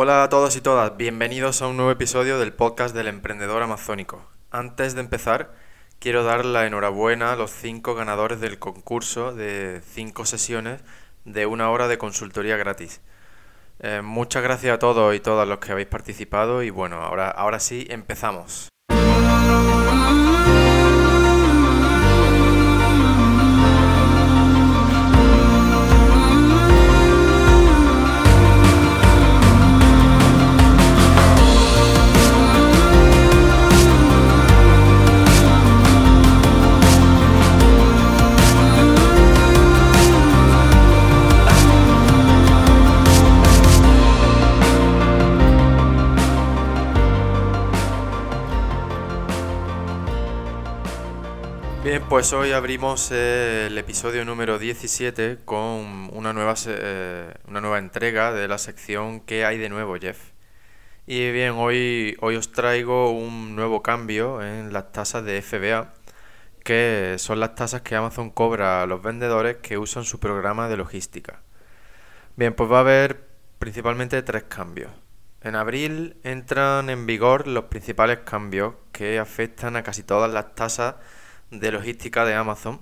Hola a todos y todas, bienvenidos a un nuevo episodio del podcast del emprendedor amazónico. Antes de empezar, quiero dar la enhorabuena a los cinco ganadores del concurso de cinco sesiones de una hora de consultoría gratis. Eh, muchas gracias a todos y todas los que habéis participado y bueno, ahora, ahora sí empezamos. Bien, pues hoy abrimos eh, el episodio número 17 con una nueva, eh, una nueva entrega de la sección ¿Qué hay de nuevo, Jeff? Y bien, hoy, hoy os traigo un nuevo cambio en las tasas de FBA, que son las tasas que Amazon cobra a los vendedores que usan su programa de logística. Bien, pues va a haber principalmente tres cambios. En abril entran en vigor los principales cambios que afectan a casi todas las tasas de logística de Amazon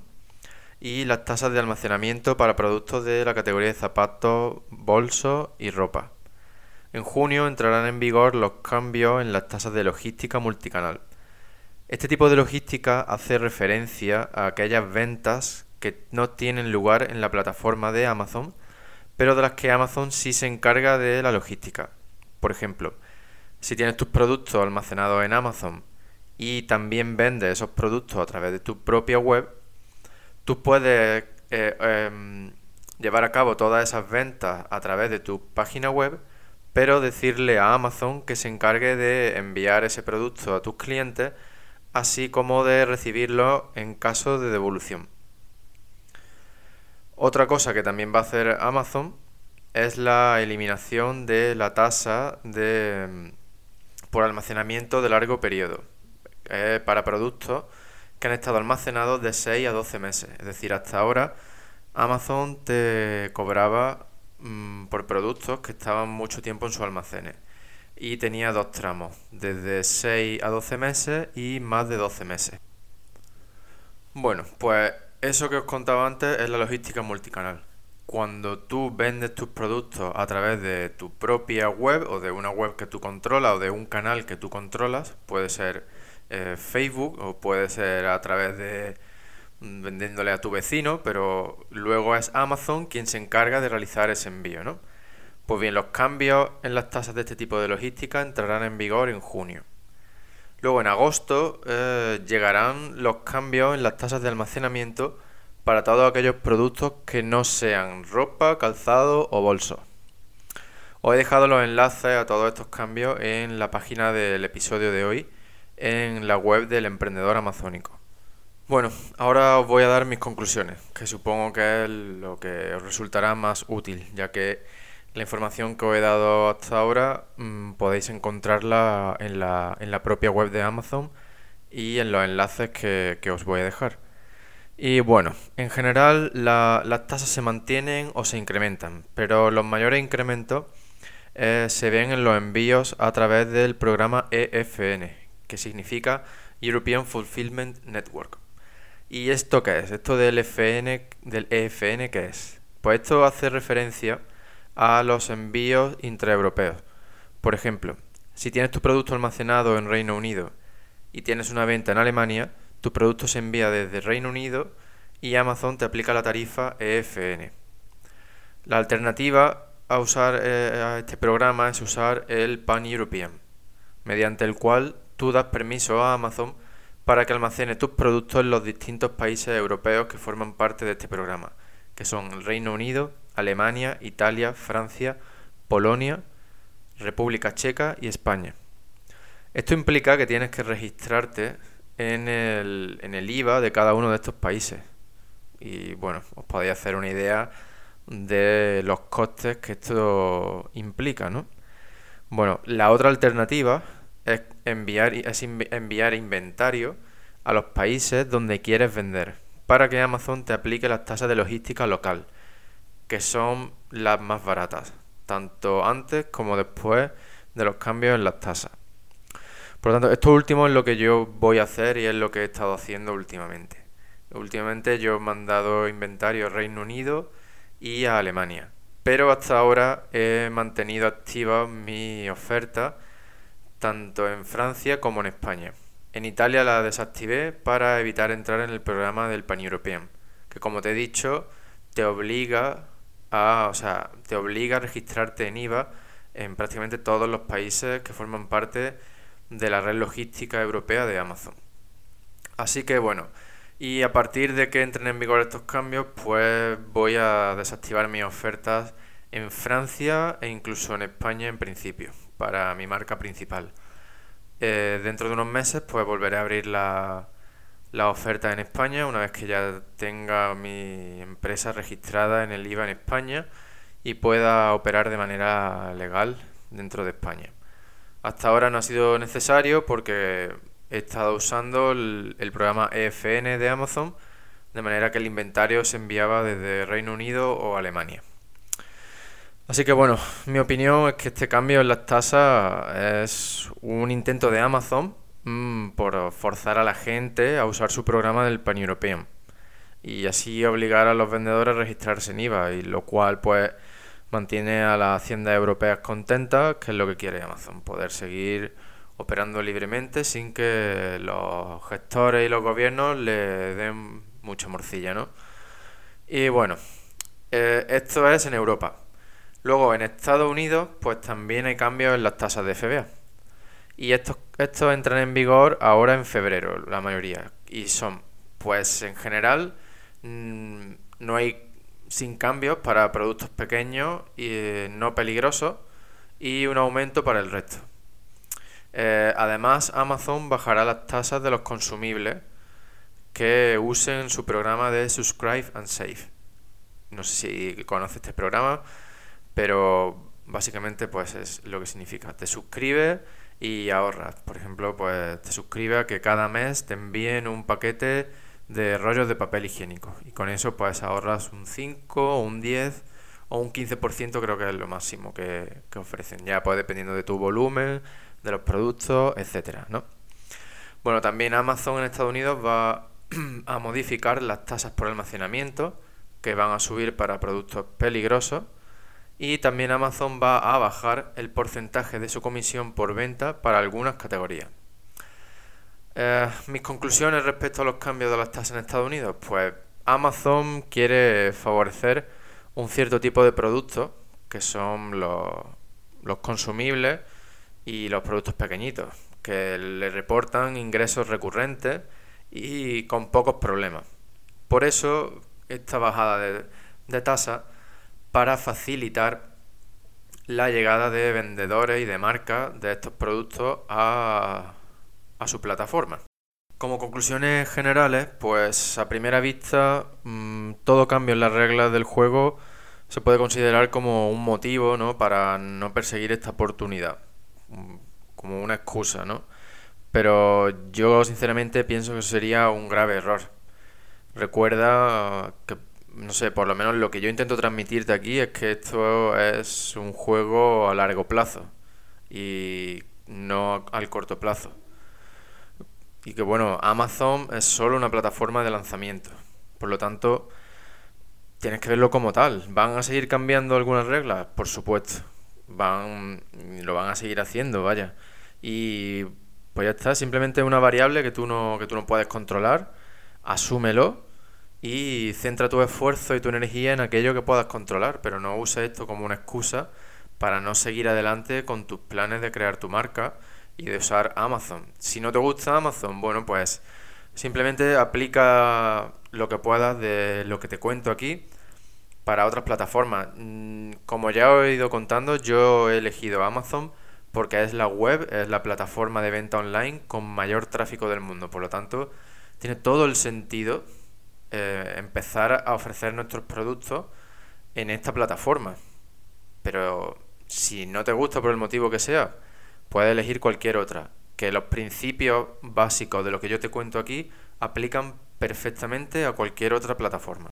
y las tasas de almacenamiento para productos de la categoría de zapatos, bolsos y ropa. En junio entrarán en vigor los cambios en las tasas de logística multicanal. Este tipo de logística hace referencia a aquellas ventas que no tienen lugar en la plataforma de Amazon, pero de las que Amazon sí se encarga de la logística. Por ejemplo, si tienes tus productos almacenados en Amazon y también vendes esos productos a través de tu propia web, tú puedes eh, em, llevar a cabo todas esas ventas a través de tu página web, pero decirle a Amazon que se encargue de enviar ese producto a tus clientes, así como de recibirlo en caso de devolución. Otra cosa que también va a hacer Amazon es la eliminación de la tasa de, em, por almacenamiento de largo periodo para productos que han estado almacenados de 6 a 12 meses. Es decir, hasta ahora Amazon te cobraba mm, por productos que estaban mucho tiempo en sus almacenes. Y tenía dos tramos, desde 6 a 12 meses y más de 12 meses. Bueno, pues eso que os contaba antes es la logística multicanal. Cuando tú vendes tus productos a través de tu propia web o de una web que tú controlas o de un canal que tú controlas, puede ser eh, Facebook o puede ser a través de mm, vendiéndole a tu vecino, pero luego es Amazon quien se encarga de realizar ese envío, ¿no? Pues bien, los cambios en las tasas de este tipo de logística entrarán en vigor en junio. Luego en agosto eh, llegarán los cambios en las tasas de almacenamiento para todos aquellos productos que no sean ropa, calzado o bolso. Os he dejado los enlaces a todos estos cambios en la página del episodio de hoy en la web del emprendedor amazónico. Bueno, ahora os voy a dar mis conclusiones, que supongo que es lo que os resultará más útil, ya que la información que os he dado hasta ahora mm, podéis encontrarla en la, en la, propia web de Amazon y en los enlaces que, os voy a dejar. Y bueno, en general las tasas se mantienen o se incrementan, pero los mayores incrementos eh, se ven en los envíos a través del programa EFN, que significa European Fulfillment Network. ¿Y esto qué es? ¿Esto del, FN, del EFN qué es? Pues esto hace referencia a los envíos intraeuropeos. Por ejemplo, si tienes tu producto almacenado en Reino Unido y tienes una venta en Alemania, tu producto se envía desde Reino Unido y Amazon te aplica la tarifa EFN. La alternativa a usar eh, este programa es usar el Pan European, mediante el cual tú das permiso a Amazon para que almacene tus productos en los distintos países europeos que forman parte de este programa, que son el Reino Unido, Alemania, Italia, Francia, Polonia, República Checa y España. Esto implica que tienes que registrarte en el, en el IVA de cada uno de estos países. Y bueno, os podéis hacer una idea de los costes que esto implica, ¿no? Bueno, la otra alternativa es enviar, es enviar inventario a los países donde quieres vender para que Amazon te aplique las tasas de logística local, que son las más baratas. tanto antes como después de los cambios en las tasas. Por lo tanto, esto último es lo que yo voy a hacer y es lo que he estado haciendo últimamente. Últimamente yo he mandado inventario a Reino Unido y a Alemania. Pero hasta ahora he mantenido activa mi oferta tanto en Francia como en España. En Italia la desactivé para evitar entrar en el programa del Pan European, que como te he dicho, te obliga a, o sea, te obliga a registrarte en IVA en prácticamente todos los países que forman parte de la red logística europea de Amazon. Así que bueno, y a partir de que entren en vigor estos cambios, pues voy a desactivar mis ofertas en Francia e incluso en España en principio, para mi marca principal. Eh, dentro de unos meses, pues volveré a abrir la, la oferta en España una vez que ya tenga mi empresa registrada en el IVA en España y pueda operar de manera legal dentro de España. Hasta ahora no ha sido necesario porque he estado usando el, programa EFN de Amazon, de manera que el inventario se enviaba desde Reino Unido o Alemania. Así que bueno, mi opinión es que este cambio en las tasas es un intento de Amazon mm, por forzar a la gente a usar su programa del Pan European y así obligar a los vendedores a registrarse en IVA, y lo cual pues mantiene a las haciendas europeas contentas, que es lo que quiere Amazon, poder seguir operando libremente sin que los gestores y los gobiernos le den mucha morcilla, ¿no? Y bueno, eh, esto es en Europa. Luego en Estados Unidos, pues también hay cambios en las tasas de FBA. Y estos, estos entran en vigor ahora en febrero, la mayoría. Y son, pues en general, mm, no hay sin cambios para productos pequeños y eh, no peligrosos y un aumento para el resto. Eh, además, Amazon bajará las tasas de los consumibles que usen su programa de Subscribe and Save. No sé si conoces este programa, pero básicamente pues es lo que significa. Te suscribes y ahorras. Por ejemplo, pues te suscribes a que cada mes te envíen un paquete de rollos de papel higiénico. Y con eso pues ahorras un 5 o un 10 o un 15% creo que es lo máximo que, ofrecen. Ya pues dependiendo de tu volumen, de los productos, etcétera, ¿no? Bueno, también Amazon en Estados Unidos va a modificar las tasas por almacenamiento que van a subir para productos peligrosos y también Amazon va a bajar el porcentaje de su comisión por venta para algunas categorías. Eh, mis conclusiones respecto a los cambios de las tasas en Estados Unidos. Pues Amazon quiere favorecer un cierto tipo de productos, que son los, los consumibles y los productos pequeñitos, que le reportan ingresos recurrentes y con pocos problemas. Por eso esta bajada de, de tasa para facilitar la llegada de vendedores y de marcas de estos productos a a su plataforma. Como conclusiones generales, pues a primera vista mm, todo cambio en las reglas del juego se puede considerar como un motivo ¿no? para no perseguir esta oportunidad, mm, como una excusa, ¿no? Pero yo sinceramente pienso que sería un grave error. Recuerda que, no sé, por lo menos lo que yo intento transmitirte aquí es que esto es un juego a largo plazo y no al corto plazo. Y que bueno, Amazon es solo una plataforma de lanzamiento. Por lo tanto, tienes que verlo como tal. ¿Van a seguir cambiando algunas reglas? Por supuesto. Van, lo van a seguir haciendo, vaya. Y pues ya está, simplemente una variable que tú no, que tú no puedes controlar. Asúmelo y centra tu esfuerzo y tu energía en aquello que puedas controlar, pero no uses esto como una excusa para no seguir adelante con tus planes de crear tu marca y de usar Amazon. Si no te gusta Amazon, bueno, pues simplemente aplica lo que puedas de lo que te cuento aquí para otras plataformas. Mm, como ya he ido contando, yo he elegido Amazon porque es la web, es la plataforma de venta online con mayor tráfico del mundo. Por lo tanto, tiene todo el sentido eh, empezar a ofrecer nuestros productos en esta plataforma. Pero si no te gusta por el motivo que sea, puedes elegir cualquier otra. Que los principios básicos de lo que yo te cuento aquí aplican perfectamente a cualquier otra plataforma.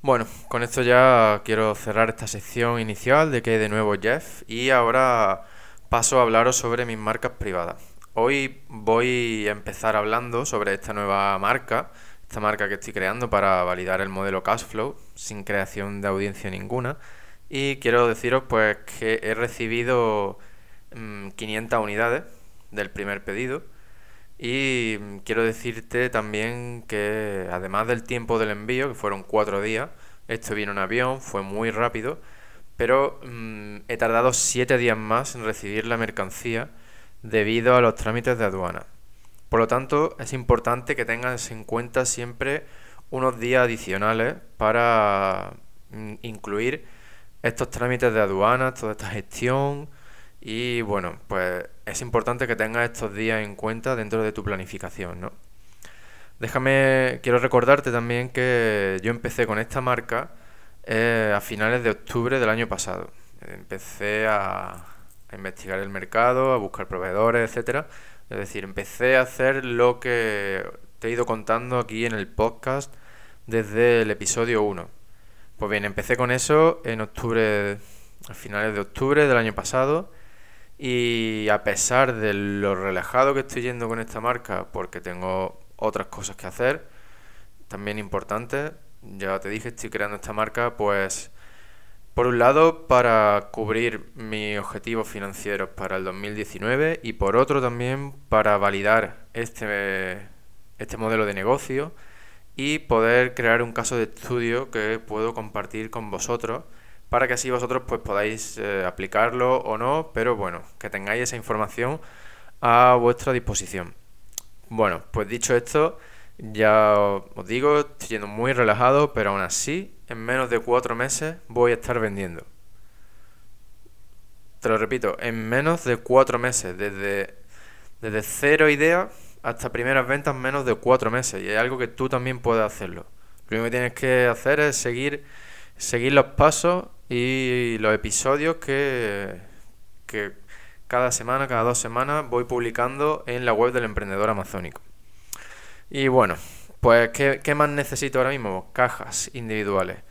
Bueno, con esto ya quiero cerrar esta sección inicial de que de nuevo Jeff y ahora paso a hablaros sobre mis marcas privadas. Hoy voy a empezar hablando sobre esta nueva marca, esta marca que estoy creando para validar el modelo Cashflow sin creación de audiencia ninguna y quiero deciros pues que he recibido 500 mm, unidades del primer pedido y quiero decirte también que además del tiempo del envío, que fueron cuatro días, esto vino en avión, fue muy rápido, pero mm, he tardado siete días más en recibir la mercancía debido a los trámites de aduana. Por lo tanto, es importante que tengas en cuenta siempre unos días adicionales para mm, incluir estos trámites de aduana, toda esta gestión, y bueno, pues es importante que tengas estos días en cuenta dentro de tu planificación, ¿no? Déjame, quiero recordarte también que yo empecé con esta marca eh, a finales de octubre del año pasado. Empecé a, a investigar el mercado, a buscar proveedores, etcétera. Es decir, empecé a hacer lo que te he ido contando aquí en el podcast desde el episodio 1. Pues bien, empecé con eso en octubre, a finales de octubre del año pasado y a pesar de lo relajado que estoy yendo con esta marca, porque tengo otras cosas que hacer, también importantes, ya te dije, estoy creando esta marca, pues por un lado para cubrir mis objetivos financieros para el 2019 y por otro también para validar este, este modelo de negocio y poder crear un caso de estudio que puedo compartir con vosotros para que así vosotros pues podáis eh, aplicarlo o no, pero bueno, que tengáis esa información a vuestra disposición. Bueno, pues dicho esto, ya os digo, estoy yendo muy relajado, pero aún así, en menos de cuatro meses voy a estar vendiendo. Te lo repito, en menos de cuatro meses, desde, desde cero idea hasta primeras ventas, menos de cuatro meses. Y es algo que tú también puedes hacerlo. Lo único que tienes que hacer es seguir, seguir los pasos y los episodios que, que cada semana, cada dos semanas voy publicando en la web del emprendedor amazónico. Y bueno, pues ¿qué, más necesito ahora mismo? Cajas individuales.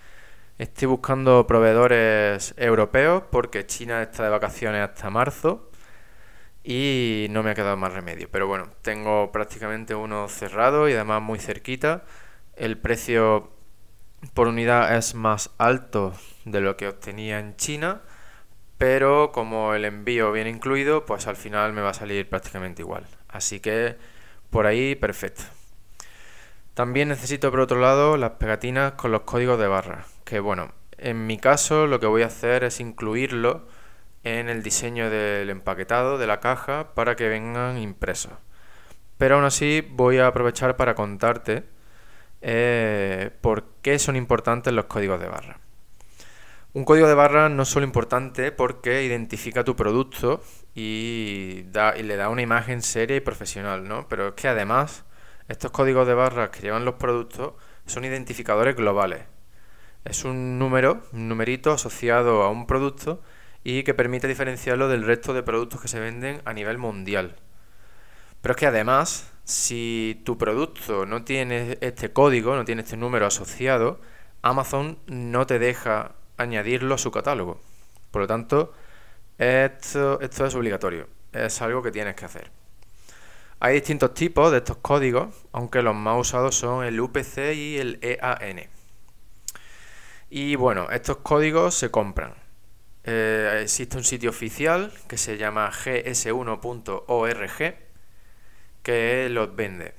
Estoy buscando proveedores europeos porque China está de vacaciones hasta marzo y no me ha quedado más remedio. Pero bueno, tengo prácticamente uno cerrado y además muy cerquita. El precio por unidad es más alto de lo que obtenía en China, pero como el envío viene incluido, pues al final me va a salir prácticamente igual. Así que por ahí perfecto. También necesito por otro lado las pegatinas con los códigos de barra, que bueno, en mi caso lo que voy a hacer es incluirlo en el diseño del empaquetado de la caja para que vengan impresos. Pero aún así voy a aprovechar para contarte eh, por qué son importantes los códigos de barra. Un código de barra no es solo importante porque identifica tu producto y, da, y le da una imagen seria y profesional, ¿no? Pero es que además estos códigos de barras que llevan los productos son identificadores globales. Es un número, un numerito asociado a un producto y que permite diferenciarlo del resto de productos que se venden a nivel mundial. Pero es que además, si tu producto no tiene este código, no tiene este número asociado, Amazon no te deja añadirlo a su catálogo. Por lo tanto, esto, esto es obligatorio, es algo que tienes que hacer. Hay distintos tipos de estos códigos, aunque los más usados son el UPC y el EAN. Y bueno, estos códigos se compran. Eh, existe un sitio oficial que se llama gs1.org que los vende.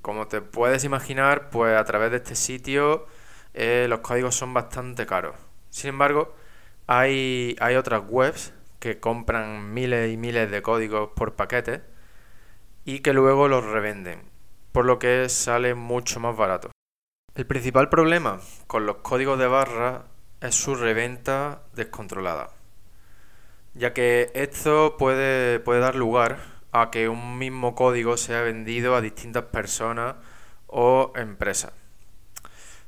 Como te puedes imaginar, pues a través de este sitio eh, los códigos son bastante caros. Sin embargo, hay, hay otras webs que compran miles y miles de códigos por paquete y que luego los revenden, por lo que sale mucho más barato. El principal problema con los códigos de barra es su reventa descontrolada, ya que esto puede, puede dar lugar a que un mismo código sea vendido a distintas personas o empresas.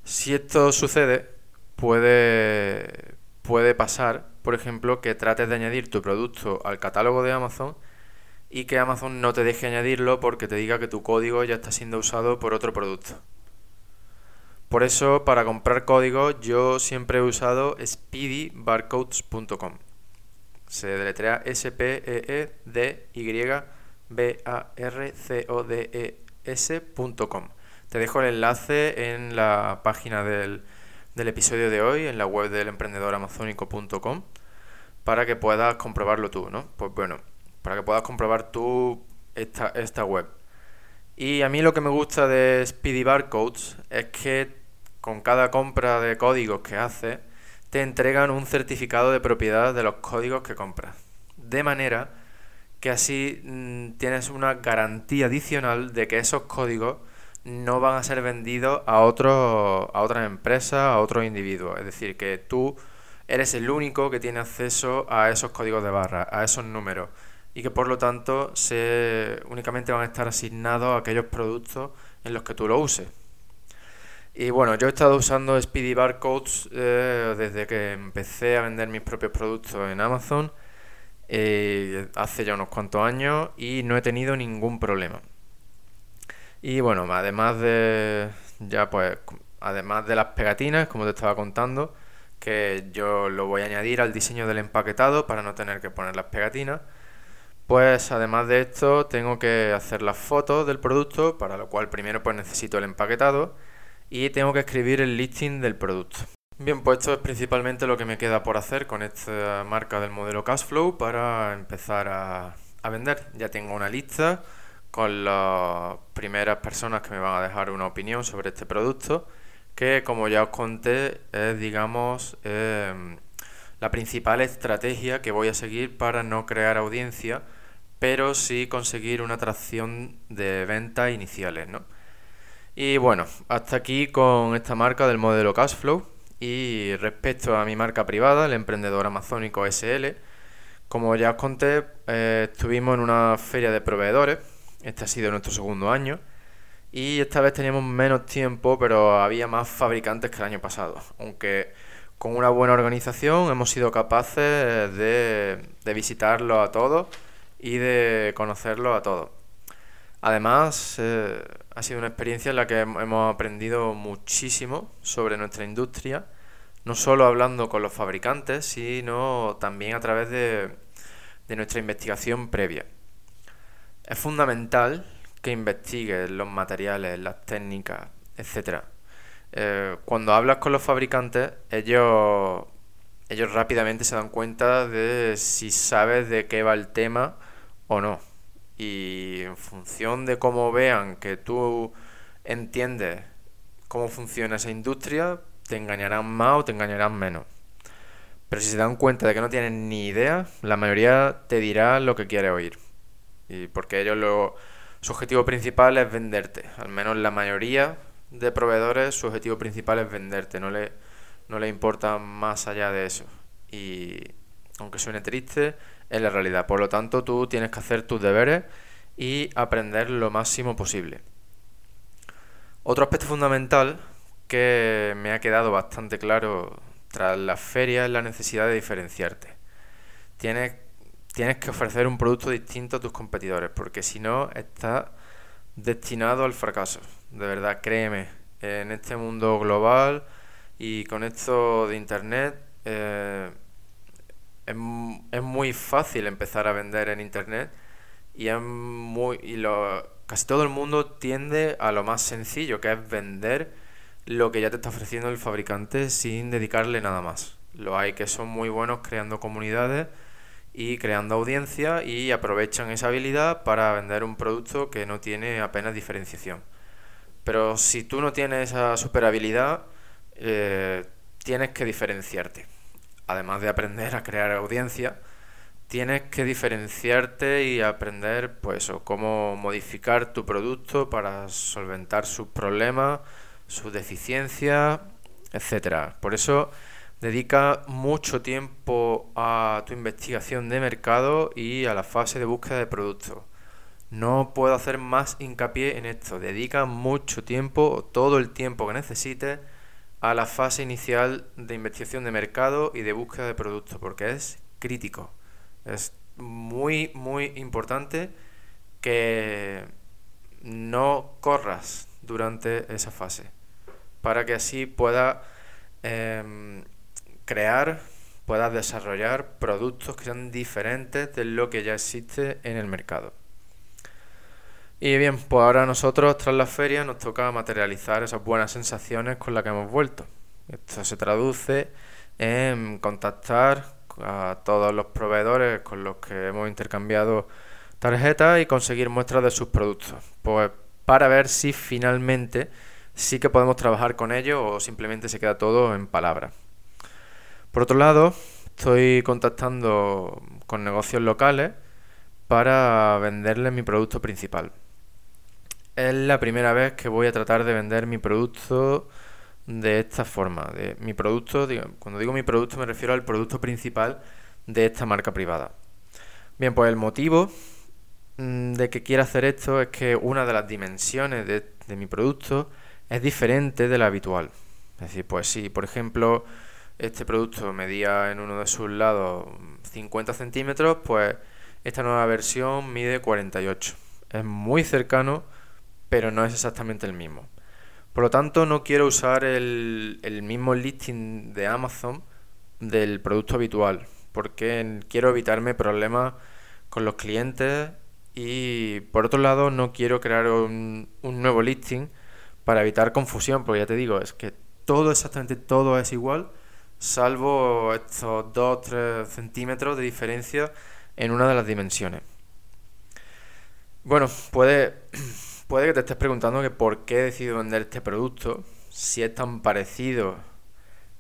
Si esto sucede, puede, puede pasar, por ejemplo, que trates de añadir tu producto al catálogo de Amazon y que Amazon no te deje añadirlo porque te diga que tu código ya está siendo usado por otro producto. Por eso, para comprar códigos, yo siempre he usado speedybarcodes.com. Se deletrea S-P-E-E-D-Y-B-A-R-C-O-D-E-S.com. Te dejo el enlace en la página del, del episodio de hoy, en la web del emprendedoramazónico.com, para que puedas comprobarlo tú, ¿no? Pues bueno, para que puedas comprobar tú esta, esta web. Y a mí lo que me gusta de Speedy Barcodes es que con cada compra de códigos que haces, te entregan un certificado de propiedad de los códigos que compras. De manera que así mm, tienes una garantía adicional de que esos códigos no van a ser vendidos a, otro, a otras empresas, a otros individuos. Es decir, que tú eres el único que tiene acceso a esos códigos de barra, a esos números y que por lo tanto se, únicamente van a estar asignados a aquellos productos en los que tú lo uses. Y bueno, yo he estado usando Speedy Barcodes eh, desde que empecé a vender mis propios productos en Amazon eh, hace ya unos cuantos años y no he tenido ningún problema. Y bueno, además de ya pues además de las pegatinas, como te estaba contando, que yo lo voy a añadir al diseño del empaquetado para no tener que poner las pegatinas. Pues además de esto tengo que hacer las fotos del producto, para lo cual primero pues necesito el empaquetado y tengo que escribir el listing del producto. Bien, pues esto es principalmente lo que me queda por hacer con esta marca del modelo Cashflow para empezar a, a vender. Ya tengo una lista con las primeras personas que me van a dejar una opinión sobre este producto, que como ya os conté es, digamos, em, la principal estrategia que voy a seguir para no crear audiencia pero sí conseguir una atracción de ventas iniciales, ¿no? Y bueno, hasta aquí con esta marca del modelo Cashflow. Y respecto a mi marca privada, el emprendedor amazónico SL, como ya os conté, eh, estuvimos en una feria de proveedores. Este ha sido nuestro segundo año. Y esta vez teníamos menos tiempo, pero había más fabricantes que el año pasado. Aunque con una buena organización hemos sido capaces de, de visitarlos a todos y de conocerlo a todos. Además, eh, ha sido una experiencia en la que hemos aprendido muchísimo sobre nuestra industria, no solo hablando con los fabricantes, sino también a través de, nuestra investigación previa. Es fundamental que investigues los materiales, las técnicas, etc. Eh, cuando hablas con los fabricantes, ellos, ellos rápidamente se dan cuenta de si sabes de qué va el tema o no. Y en función de cómo vean que tú entiendes cómo funciona esa industria, te engañarán más o te engañarán menos. Pero si se dan cuenta de que no tienen ni idea, la mayoría te dirá lo que quiere oír. Y porque ellos lo, su objetivo principal es venderte. Al menos la mayoría de proveedores su objetivo principal es venderte. No le, no le importa más allá de eso. Y aunque suene triste, es la realidad. Por lo tanto, tú tienes que hacer tus deberes y aprender lo máximo posible. Otro aspecto fundamental que me ha quedado bastante claro tras la feria es la necesidad de diferenciarte. Tienes, tienes que ofrecer un producto distinto a tus competidores, porque si no, estás destinado al fracaso. De verdad, créeme, en este mundo global y con esto de Internet, eh, es, es, muy fácil empezar a vender en internet y es muy y lo, casi todo el mundo tiende a lo más sencillo que es vender lo que ya te está ofreciendo el fabricante sin dedicarle nada más. Lo hay que son muy buenos creando comunidades y creando audiencia y aprovechan esa habilidad para vender un producto que no tiene apenas diferenciación. Pero si tú no tienes esa super habilidad, eh, tienes que diferenciarte además de aprender a crear audiencia, tienes que diferenciarte y aprender pues cómo modificar tu producto para solventar sus problemas, sus deficiencias, etcétera. Por eso dedica mucho tiempo a tu investigación de mercado y a la fase de búsqueda de productos. No puedo hacer más hincapié en esto. Dedica mucho tiempo, todo el tiempo que necesites a la fase inicial de investigación de mercado y de búsqueda de productos, porque es crítico. Es muy, muy importante que no corras durante esa fase, para que así puedas em, crear, puedas desarrollar productos que sean diferentes de lo que ya existe en el mercado. Y bien, pues ahora nosotros tras la feria nos toca materializar esas buenas sensaciones con las que hemos vuelto. Esto se traduce en contactar a todos los proveedores con los que hemos intercambiado tarjetas y conseguir muestras de sus productos. Pues para ver si finalmente sí que podemos trabajar con ellos o simplemente se queda todo en palabras. Por otro lado, estoy contactando con negocios locales para venderles mi producto principal. Es la primera vez que voy a tratar de vender mi producto de esta forma. De mi producto, cuando digo mi producto me refiero al producto principal de esta marca privada. Bien, pues el motivo mm, de que quiera hacer esto es que una de las dimensiones de, de mi producto es diferente de la habitual. Es decir, pues si por ejemplo este producto medía en uno de sus lados 50 centímetros, pues esta nueva versión mide 48. Es muy cercano, pero no es exactamente el mismo. Por lo tanto, no quiero usar el, mismo listing de Amazon del producto habitual, porque quiero evitarme problemas con los clientes y por otro lado no quiero crear un, un nuevo listing para evitar confusión, porque ya te digo, es que todo, exactamente todo es igual, salvo estos 2-3 centímetros de diferencia en una de las dimensiones. Bueno, puede Puede que te estés preguntando que por qué he decidido vender este producto si es tan parecido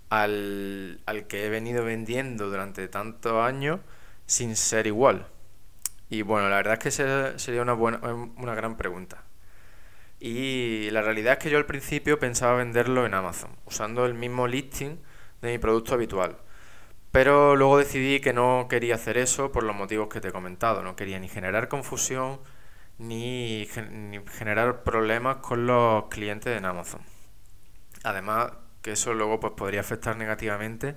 al, que he venido vendiendo durante tantos años sin ser igual. Y bueno, la verdad es que sería una, buena, una gran pregunta. Y la realidad es que yo al principio pensaba venderlo en Amazon, usando el mismo listing de mi producto habitual. Pero luego decidí que no quería hacer eso por los motivos que te he comentado. No quería ni generar confusión, ni, generar problemas con los clientes en Amazon. Además, que eso luego pues, podría afectar negativamente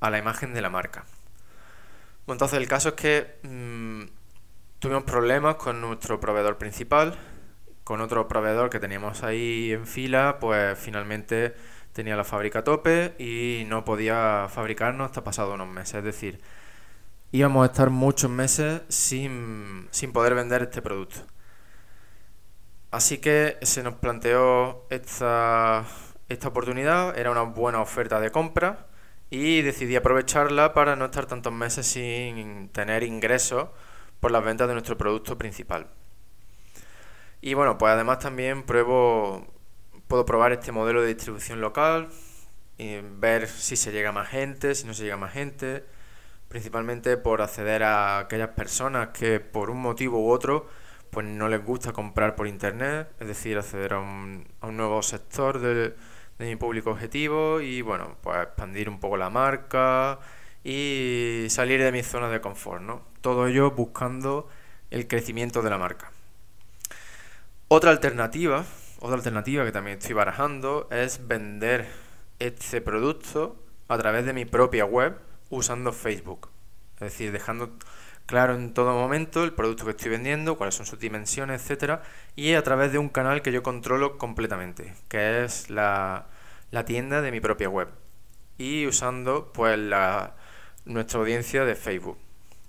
a la imagen de la marca. Entonces, el caso es que mm, tuvimos problemas con nuestro proveedor principal, con otro proveedor que teníamos ahí en fila, pues finalmente tenía la fábrica a tope y no podía fabricarnos hasta pasado unos meses. Es decir, íbamos a estar muchos meses sin, sin poder vender este producto. Así que se nos planteó esta, esta oportunidad, era una buena oferta de compra y decidí aprovecharla para no estar tantos meses sin tener ingresos por las ventas de nuestro producto principal. Y bueno, pues además también pruebo, puedo probar este modelo de distribución local, y ver si se llega más gente, si no se llega más gente, principalmente por acceder a aquellas personas que por un motivo u otro pues no les gusta comprar por internet, es decir, acceder a un, un nuevo sector de, de, mi público objetivo y bueno, pues expandir un poco la marca y salir de mi zona de confort, ¿no? Todo ello buscando el crecimiento de la marca. Otra alternativa, otra alternativa que también estoy barajando es vender este producto a través de mi propia web usando Facebook. Es decir, dejando claro en todo momento el producto que estoy vendiendo, cuáles son sus dimensiones, etcétera, y a través de un canal que yo controlo completamente, que es la, tienda de mi propia web. Y usando pues la, nuestra audiencia de Facebook.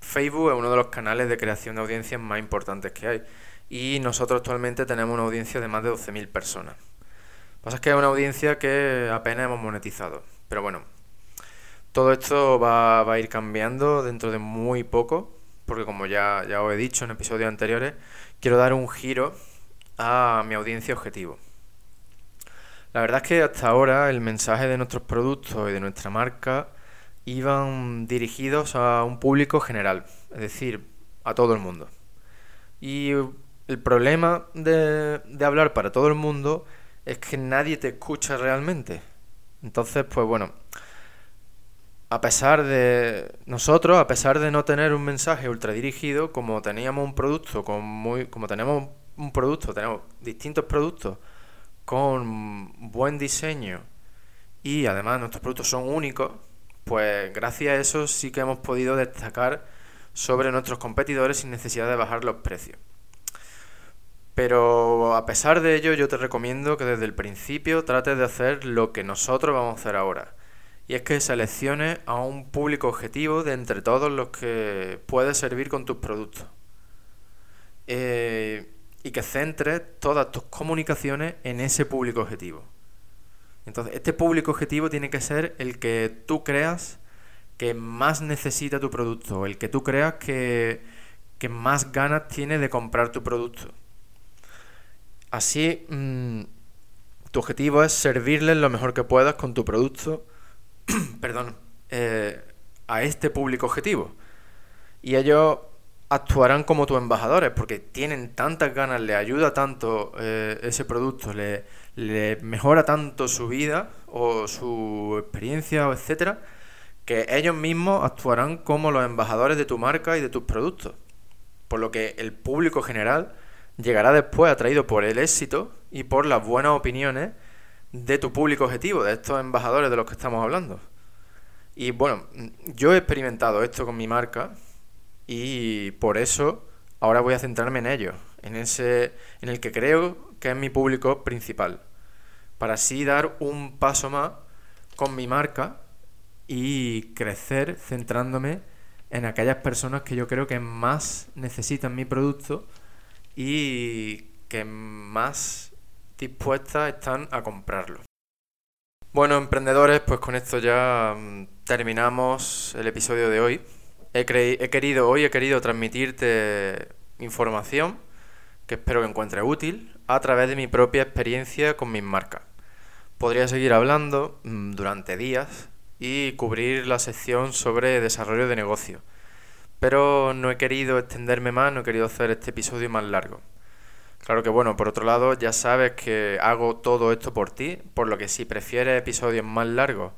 Facebook es uno de los canales de creación de audiencias más importantes que hay. Y nosotros actualmente tenemos una audiencia de más de 12.000 personas. Lo que pasa es que es una audiencia que apenas hemos monetizado. Pero bueno, todo esto va, va a ir cambiando dentro de muy poco porque como ya, ya os he dicho en episodios anteriores, quiero dar un giro a mi audiencia objetivo. La verdad es que hasta ahora el mensaje de nuestros productos y de nuestra marca iban dirigidos a un público general, es decir, a todo el mundo. Y el problema de, de hablar para todo el mundo es que nadie te escucha realmente. Entonces, pues bueno, a pesar de nosotros, a pesar de no tener un mensaje ultra dirigido, como teníamos un producto con muy, como tenemos un producto, tenemos distintos productos con buen diseño y además nuestros productos son únicos, pues gracias a eso sí que hemos podido destacar sobre nuestros competidores sin necesidad de bajar los precios. Pero a pesar de ello, yo te recomiendo que desde el principio trates de hacer lo que nosotros vamos a hacer ahora. Y es que selecciones a un público objetivo de entre todos los que puedes servir con tus productos. Eh, y que centres todas tus comunicaciones en ese público objetivo. Entonces, este público objetivo tiene que ser el que tú creas que más necesita tu producto, el que tú creas que, que más ganas tiene de comprar tu producto. Así, mm, tu objetivo es servirles lo mejor que puedas con tu producto, perdón, eh, a este público objetivo. Y ellos actuarán como tus embajadores porque tienen tantas ganas, le ayuda tanto eh, ese producto, le, le, mejora tanto su vida o su experiencia, o etcétera, que ellos mismos actuarán como los embajadores de tu marca y de tus productos. Por lo que el público general llegará después atraído por el éxito y por las buenas opiniones de tu público objetivo, de estos embajadores de los que estamos hablando. Y bueno, yo he experimentado esto con mi marca y por eso ahora voy a centrarme en ello, en ese en el que creo que es mi público principal, para así dar un paso más con mi marca y crecer centrándome en aquellas personas que yo creo que más necesitan mi producto y que más dispuestas están a comprarlo. Bueno, emprendedores, pues con esto ya mm, terminamos el episodio de hoy. He, querido, hoy he querido transmitirte información que espero que encuentres útil a través de mi propia experiencia con mis marcas. Podría seguir hablando mm, durante días y cubrir la sección sobre desarrollo de negocio. Pero no he querido extenderme más, no he querido hacer este episodio más largo. Claro que bueno, por otro lado, ya sabes que hago todo esto por ti, por lo que si prefieres episodios más largos,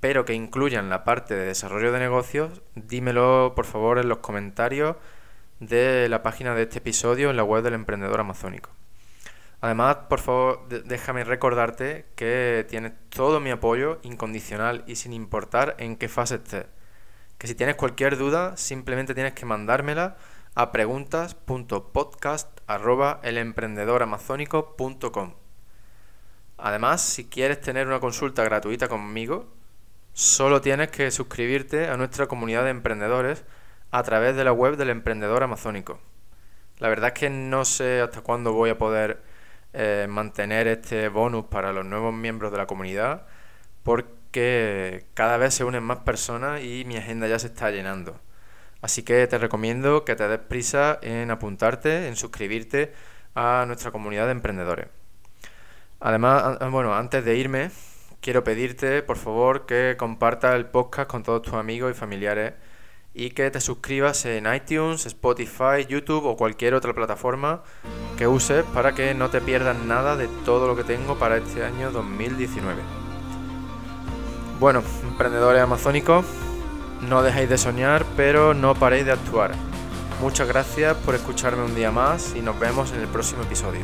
pero que incluyan la parte de desarrollo de negocios, dímelo por favor en los comentarios de la página de este episodio en la web del emprendedor amazónico. Además, por favor, déjame recordarte que tienes todo mi apoyo incondicional y sin importar en qué fase estés. Que si tienes cualquier duda, simplemente tienes que mandármela a preguntas.podcast@elemprendedoramazónico.com. Además, si quieres tener una consulta gratuita conmigo, solo tienes que suscribirte a nuestra comunidad de emprendedores a través de la web del emprendedor amazónico. La verdad es que no sé hasta cuándo voy a poder eh, mantener este bonus para los nuevos miembros de la comunidad porque cada vez se unen más personas y mi agenda ya se está llenando. Así que te recomiendo que te des prisa en apuntarte, en suscribirte a nuestra comunidad de emprendedores. Además, bueno, antes de irme, quiero pedirte, por favor, que compartas el podcast con todos tus amigos y familiares y que te suscribas en iTunes, Spotify, YouTube o cualquier otra plataforma que uses para que no te pierdas nada de todo lo que tengo para este año 2019. Bueno, emprendedores amazónicos, no dejéis de soñar, pero no paréis de actuar. Muchas gracias por escucharme un día más y nos vemos en el próximo episodio.